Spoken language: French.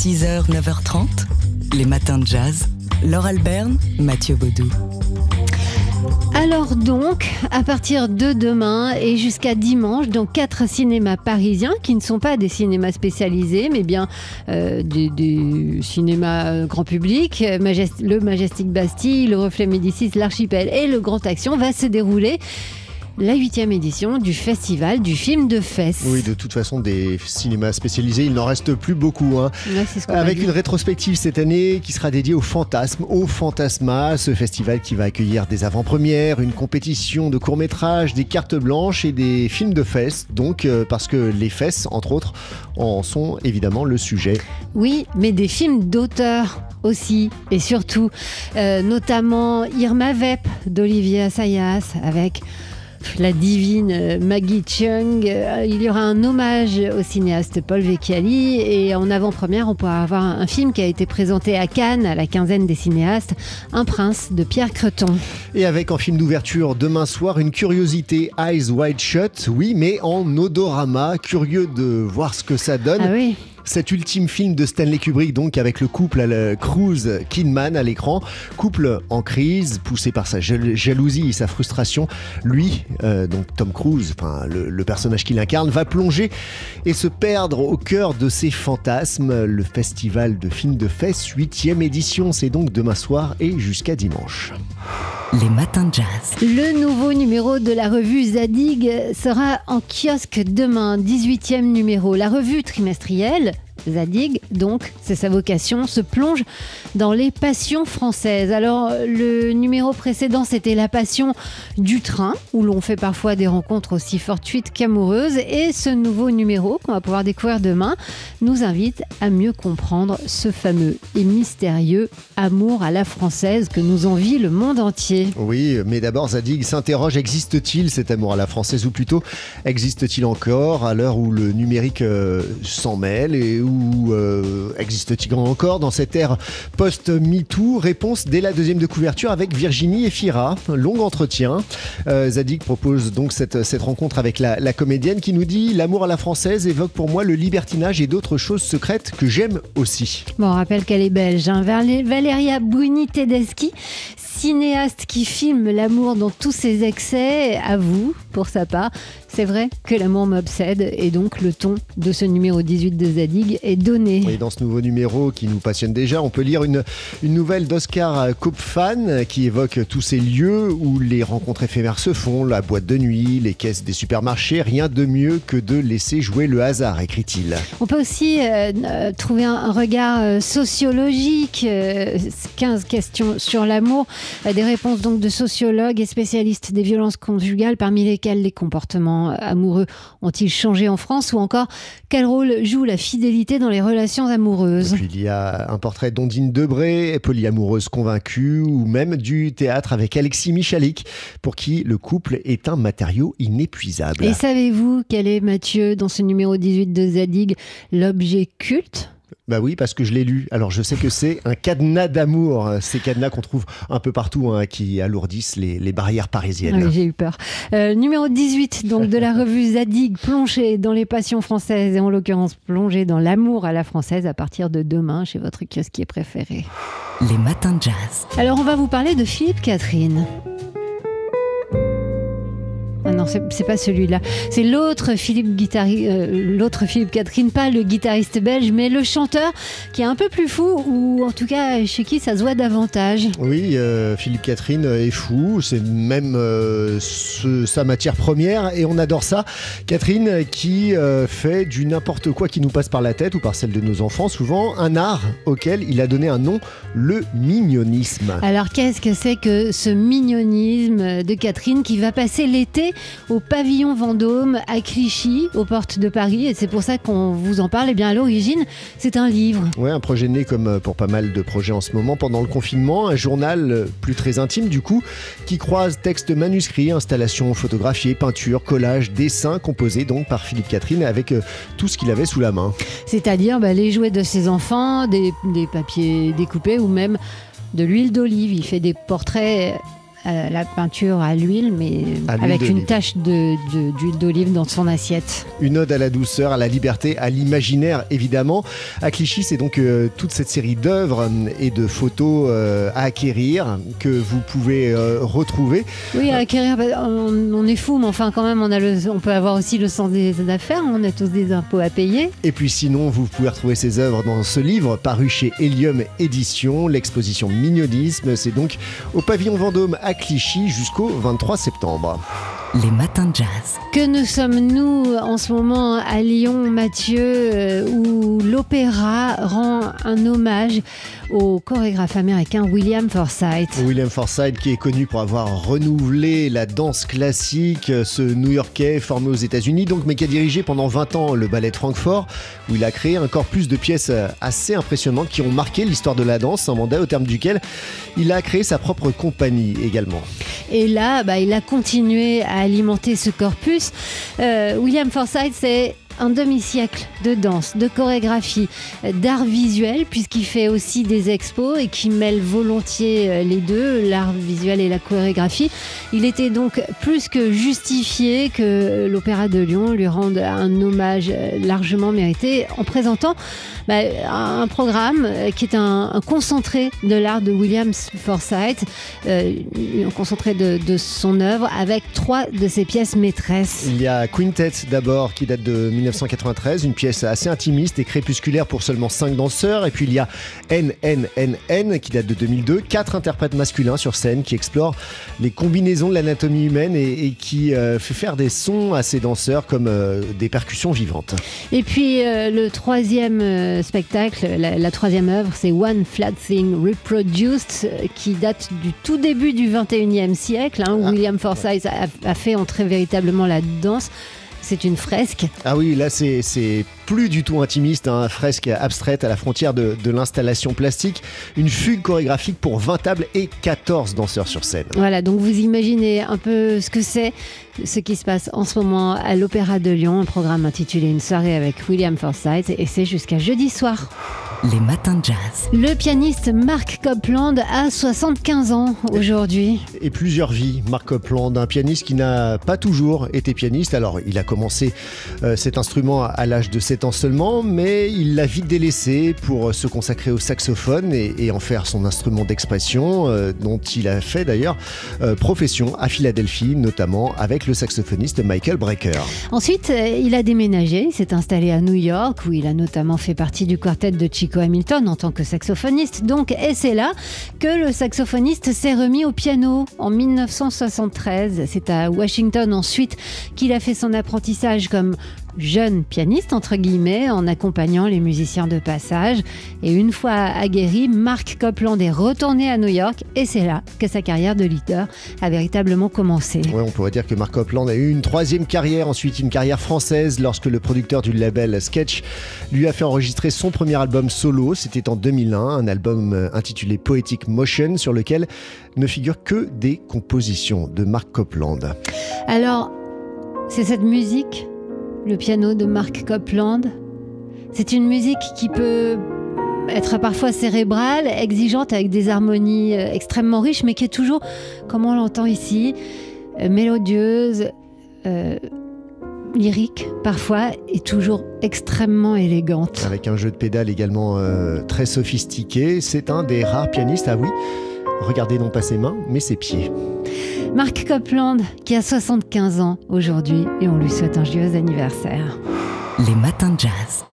6h, 9h30, les matins de jazz. Laure Alberne, Mathieu Baudou. Alors donc, à partir de demain et jusqu'à dimanche, dans quatre cinémas parisiens qui ne sont pas des cinémas spécialisés, mais bien euh, des, cinémas euh, grand public, le Majestic Bastille, le Reflet Médicis, l'Archipel et le Grand Action, va se dérouler la huitième édition du festival du film de fesses. Oui, de toute façon, des cinémas spécialisés, il n'en reste plus beaucoup. Hein. Ouais, Avec une rétrospective cette année qui sera dédiée au fantasme, au fantasma, ce festival qui va accueillir des avant-premières, une compétition de courts-métrages, des cartes blanches et des films de fesses. Donc, euh, parce que les fesses, entre autres, en sont évidemment le sujet. Oui, mais des films d'auteur aussi et surtout, euh, notamment Irma Vep d'Olivier Assayas avec la divine euh, Maggie Chung. Euh, Il y aura un hommage au cinéaste Paul Vecchiali et en avant-première, on pourra avoir un film qui a été présenté à Cannes à la quinzaine des cinéastes, Un prince de Pierre Creton. Et avec en film d'ouverture demain soir une curiosité Eyes Wide Shut, oui, mais en odorama, curieux de voir ce que ça donne. Ah oui, Cet ultime film de Stanley Kubrick, donc avec le couple à la Cruise Kidman à l'écran, couple en crise, poussé par sa jal- jalousie et sa frustration, lui, euh, donc Tom Cruise, enfin le, le personnage qu'il incarne, va plonger et se perdre au cœur de ses fantasmes. Le festival de films de fesses, 8 édition, c'est donc demain soir et jusqu'à dimanche. Les matins de jazz. Le nouveau numéro de la revue Zadig sera en kiosque demain, 18e numéro. La revue trimestrielle Zadig, donc, c'est sa vocation, se plonge dans les passions françaises. Alors, le numéro précédent, c'était la passion du train, où l'on fait parfois des rencontres aussi fortuites qu'amoureuses. Et ce nouveau numéro, qu'on va pouvoir découvrir demain, nous invite à mieux comprendre ce fameux et mystérieux amour à la française que nous envie le monde entier. Oui, mais d'abord Zadig s'interroge, existe-t-il cet amour à la française ou plutôt existe-t-il encore à l'heure où le numérique euh, s'en mêle et où euh, existe-t-il encore dans cette ère post-MeToo? Réponse dès la deuxième de couverture avec Virginie Efira. Long entretien. Euh, Zadig propose donc cette, rencontre avec la, comédienne qui nous dit L'amour à la française évoque pour moi le libertinage et d'autres choses secrètes que j'aime aussi. Bon, on rappelle qu'elle est belge. hein. Valeria Bruni Tedeschi, cinéaste qui filme l'amour dans tous ses excès, avoue, pour sa part, c'est vrai que l'amour m'obsède et donc le ton de ce numéro 18 de Zadig est donné. Et dans ce nouveau numéro qui nous passionne déjà, on peut lire une, une nouvelle d'Oscar Kopfan qui évoque tous ces lieux où les rencontres éphémères se font, la boîte de nuit, les caisses des supermarchés. Rien de mieux que de laisser jouer le hasard, écrit-il. On peut aussi euh, euh, trouver un, regard euh, sociologique, euh, 15 questions sur l'amour, des réponses donc de sociologues et spécialistes des violences conjugales, parmi lesquels les comportements euh, amoureux? Ont-ils changé en France? Ou encore quel rôle joue la fidélité dans les relations amoureuses? Et puis il y a un portrait d'Ondine Debré, polyamoureuse convaincue, ou même du théâtre avec Alexis Michalik, pour qui le couple est un matériau inépuisable. Et savez-vous quel est, Mathieu, dans ce numéro 18 de Zadig, l'objet culte? Bah oui, parce que je l'ai lu. Alors je sais que c'est un cadenas d'amour. Ces cadenas qu'on trouve un peu partout, hein, qui alourdissent les, les barrières parisiennes. Oui, J'ai eu peur. Euh, numéro 18 donc de la revue Zadig, plongée dans les passions françaises et en l'occurrence plongée dans l'amour à la française à partir de demain chez votre kiosquier préféré. Les matins de jazz. Alors on va vous parler de Philippe Catherine. Non, c'est pas celui-là. C'est l'autre Philippe, guitari- euh, l'autre Philippe Catherine, pas le guitariste belge, mais le chanteur qui est un peu plus fou, ou en tout cas chez qui ça se voit davantage. Oui, euh, Philippe Catherine est fou, c'est même euh, ce- sa matière première et on adore ça. Catherine qui fait du n'importe quoi qui nous passe par la tête ou par celle de nos enfants, souvent un art auquel il a donné un nom, le mignonisme. Alors qu'est-ce que c'est que ce mignonisme de Catherine qui va passer l'été au pavillon Vendôme à Clichy, aux portes de Paris Et c'est pour ça qu'on vous en parle. Et bien à l'origine, c'est un livre. Ouais, un projet né comme euh, pour pas mal de projets en ce moment pendant le confinement, un journal euh, plus très intime du coup, qui croise textes manuscrits, installations photographiées, peintures, collages, dessins composés donc par Philippe Catherine avec euh, tout ce qu'il avait sous la main. C'est-à-dire bah, les jouets de ses enfants, des, des papiers découpés ou même de l'huile d'olive. Il fait des portraits euh, la peinture à l'huile, mais avec une tache d'huile de, d'olive dans son assiette. Une ode à la douceur, à la liberté, à l'imaginaire, évidemment. À Clichy, c'est donc euh, toute cette série d'œuvres et de photos euh, à acquérir que vous pouvez retrouver. Oui, à acquérir, bah, on, est fou, mais enfin, quand même, on, a on peut avoir aussi le sens des affaires. On a tous des impôts à payer. Et puis, sinon, vous pouvez retrouver ces œuvres dans ce livre paru chez Helium Édition, l'exposition Mignodisme. C'est donc au pavillon Vendôme à Clichy jusqu'au 23 septembre. Les matins de jazz. Que nous sommes-nous en ce moment à Lyon, Mathieu, euh, où l'opéra rend un hommage au chorégraphe américain William Forsythe. William Forsythe qui est connu pour avoir renouvelé la danse classique, ce New-Yorkais formé aux États-Unis, donc mais qui a dirigé pendant 20 ans le ballet de Francfort, où il a créé un corpus de pièces assez impressionnantes qui ont marqué l'histoire de la danse, un mandat au terme duquel il a créé sa propre compagnie également. Et là, bah, il a continué à alimenter ce corpus. Euh, William Forsythe, c'est un demi-siècle de danse, de chorégraphie, d'art visuel, puisqu'il fait aussi des expos et qui mêle volontiers euh, les deux, l'art visuel et la chorégraphie. Il était donc plus que justifié que l'Opéra de Lyon lui rende un hommage euh, largement mérité en présentant bah, un programme euh, qui est un, concentré de l'art de William Forsythe, un concentré de, son œuvre avec trois de ses pièces maîtresses. Il y a Quintet d'abord qui date de 1993, une pièce assez intimiste et crépusculaire pour seulement 5 danseurs. Et puis il y a NNNN qui date de 2002, quatre interprètes masculins sur scène qui explorent les combinaisons de l'anatomie humaine et, qui euh, fait faire des sons à ces danseurs comme euh, des percussions vivantes. Et puis euh, le troisième spectacle, la, troisième œuvre, c'est One Flat Thing Reproduced qui date du tout début du 21e siècle. Hein, ah. William Forsythe a, a fait entrer véritablement la danse c'est une fresque. Ah oui, là c'est plus du tout intimiste, un hein, fresque abstraite à la frontière de, de l'installation plastique, une fugue chorégraphique pour 20 tables et 14 danseurs sur scène. Voilà, donc vous imaginez un peu ce que c'est, ce qui se passe en ce moment à l'Opéra de Lyon, un programme intitulé Une soirée avec William Forsythe, et c'est jusqu'à jeudi soir. Les matins de jazz. Le pianiste Mark Copland a 75 ans aujourd'hui. Et plusieurs vies. Mark Copland, un pianiste qui n'a pas toujours été pianiste. Alors, il a commencé euh, cet instrument à l'âge de 7 ans seulement, mais il l'a vite délaissé pour se consacrer au saxophone et, en faire son instrument d'expression, euh, dont il a fait d'ailleurs euh, profession à Philadelphie, notamment avec le saxophoniste Michael Brecker. Ensuite, il a déménagé, il s'est installé à New York, où il a notamment fait partie du quartet de Hamilton en tant que saxophoniste. Donc, et c'est là que le saxophoniste s'est remis au piano en 1973. C'est à Washington ensuite qu'il a fait son apprentissage comme jeune pianiste, entre guillemets, en accompagnant les musiciens de passage. Et une fois aguerri, Mark Copland est retourné à New York et c'est là que sa carrière de leader a véritablement commencé. Ouais, on pourrait dire que Mark Copland a eu une troisième carrière, ensuite une carrière française, lorsque le producteur du label Sketch lui a fait enregistrer son premier album solo. C'était en 2001, un album euh, intitulé Poetic Motion, sur lequel ne figurent que des compositions de Mark Copland. Alors, c'est cette musique le piano de Mark Copland. C'est une musique qui peut être parfois cérébrale, exigeante avec des harmonies euh, extrêmement riches, mais qui est toujours, comme on l'entend ici, euh, mélodieuse, euh, lyrique parfois, et toujours extrêmement élégante. Avec un jeu de pédales également très sophistiqué. C'est un des rares pianistes, ah oui, regardez non pas ses mains, mais ses pieds. Marc Copland, qui a 75 ans aujourd'hui, et on lui souhaite un joyeux anniversaire. Les matins de jazz.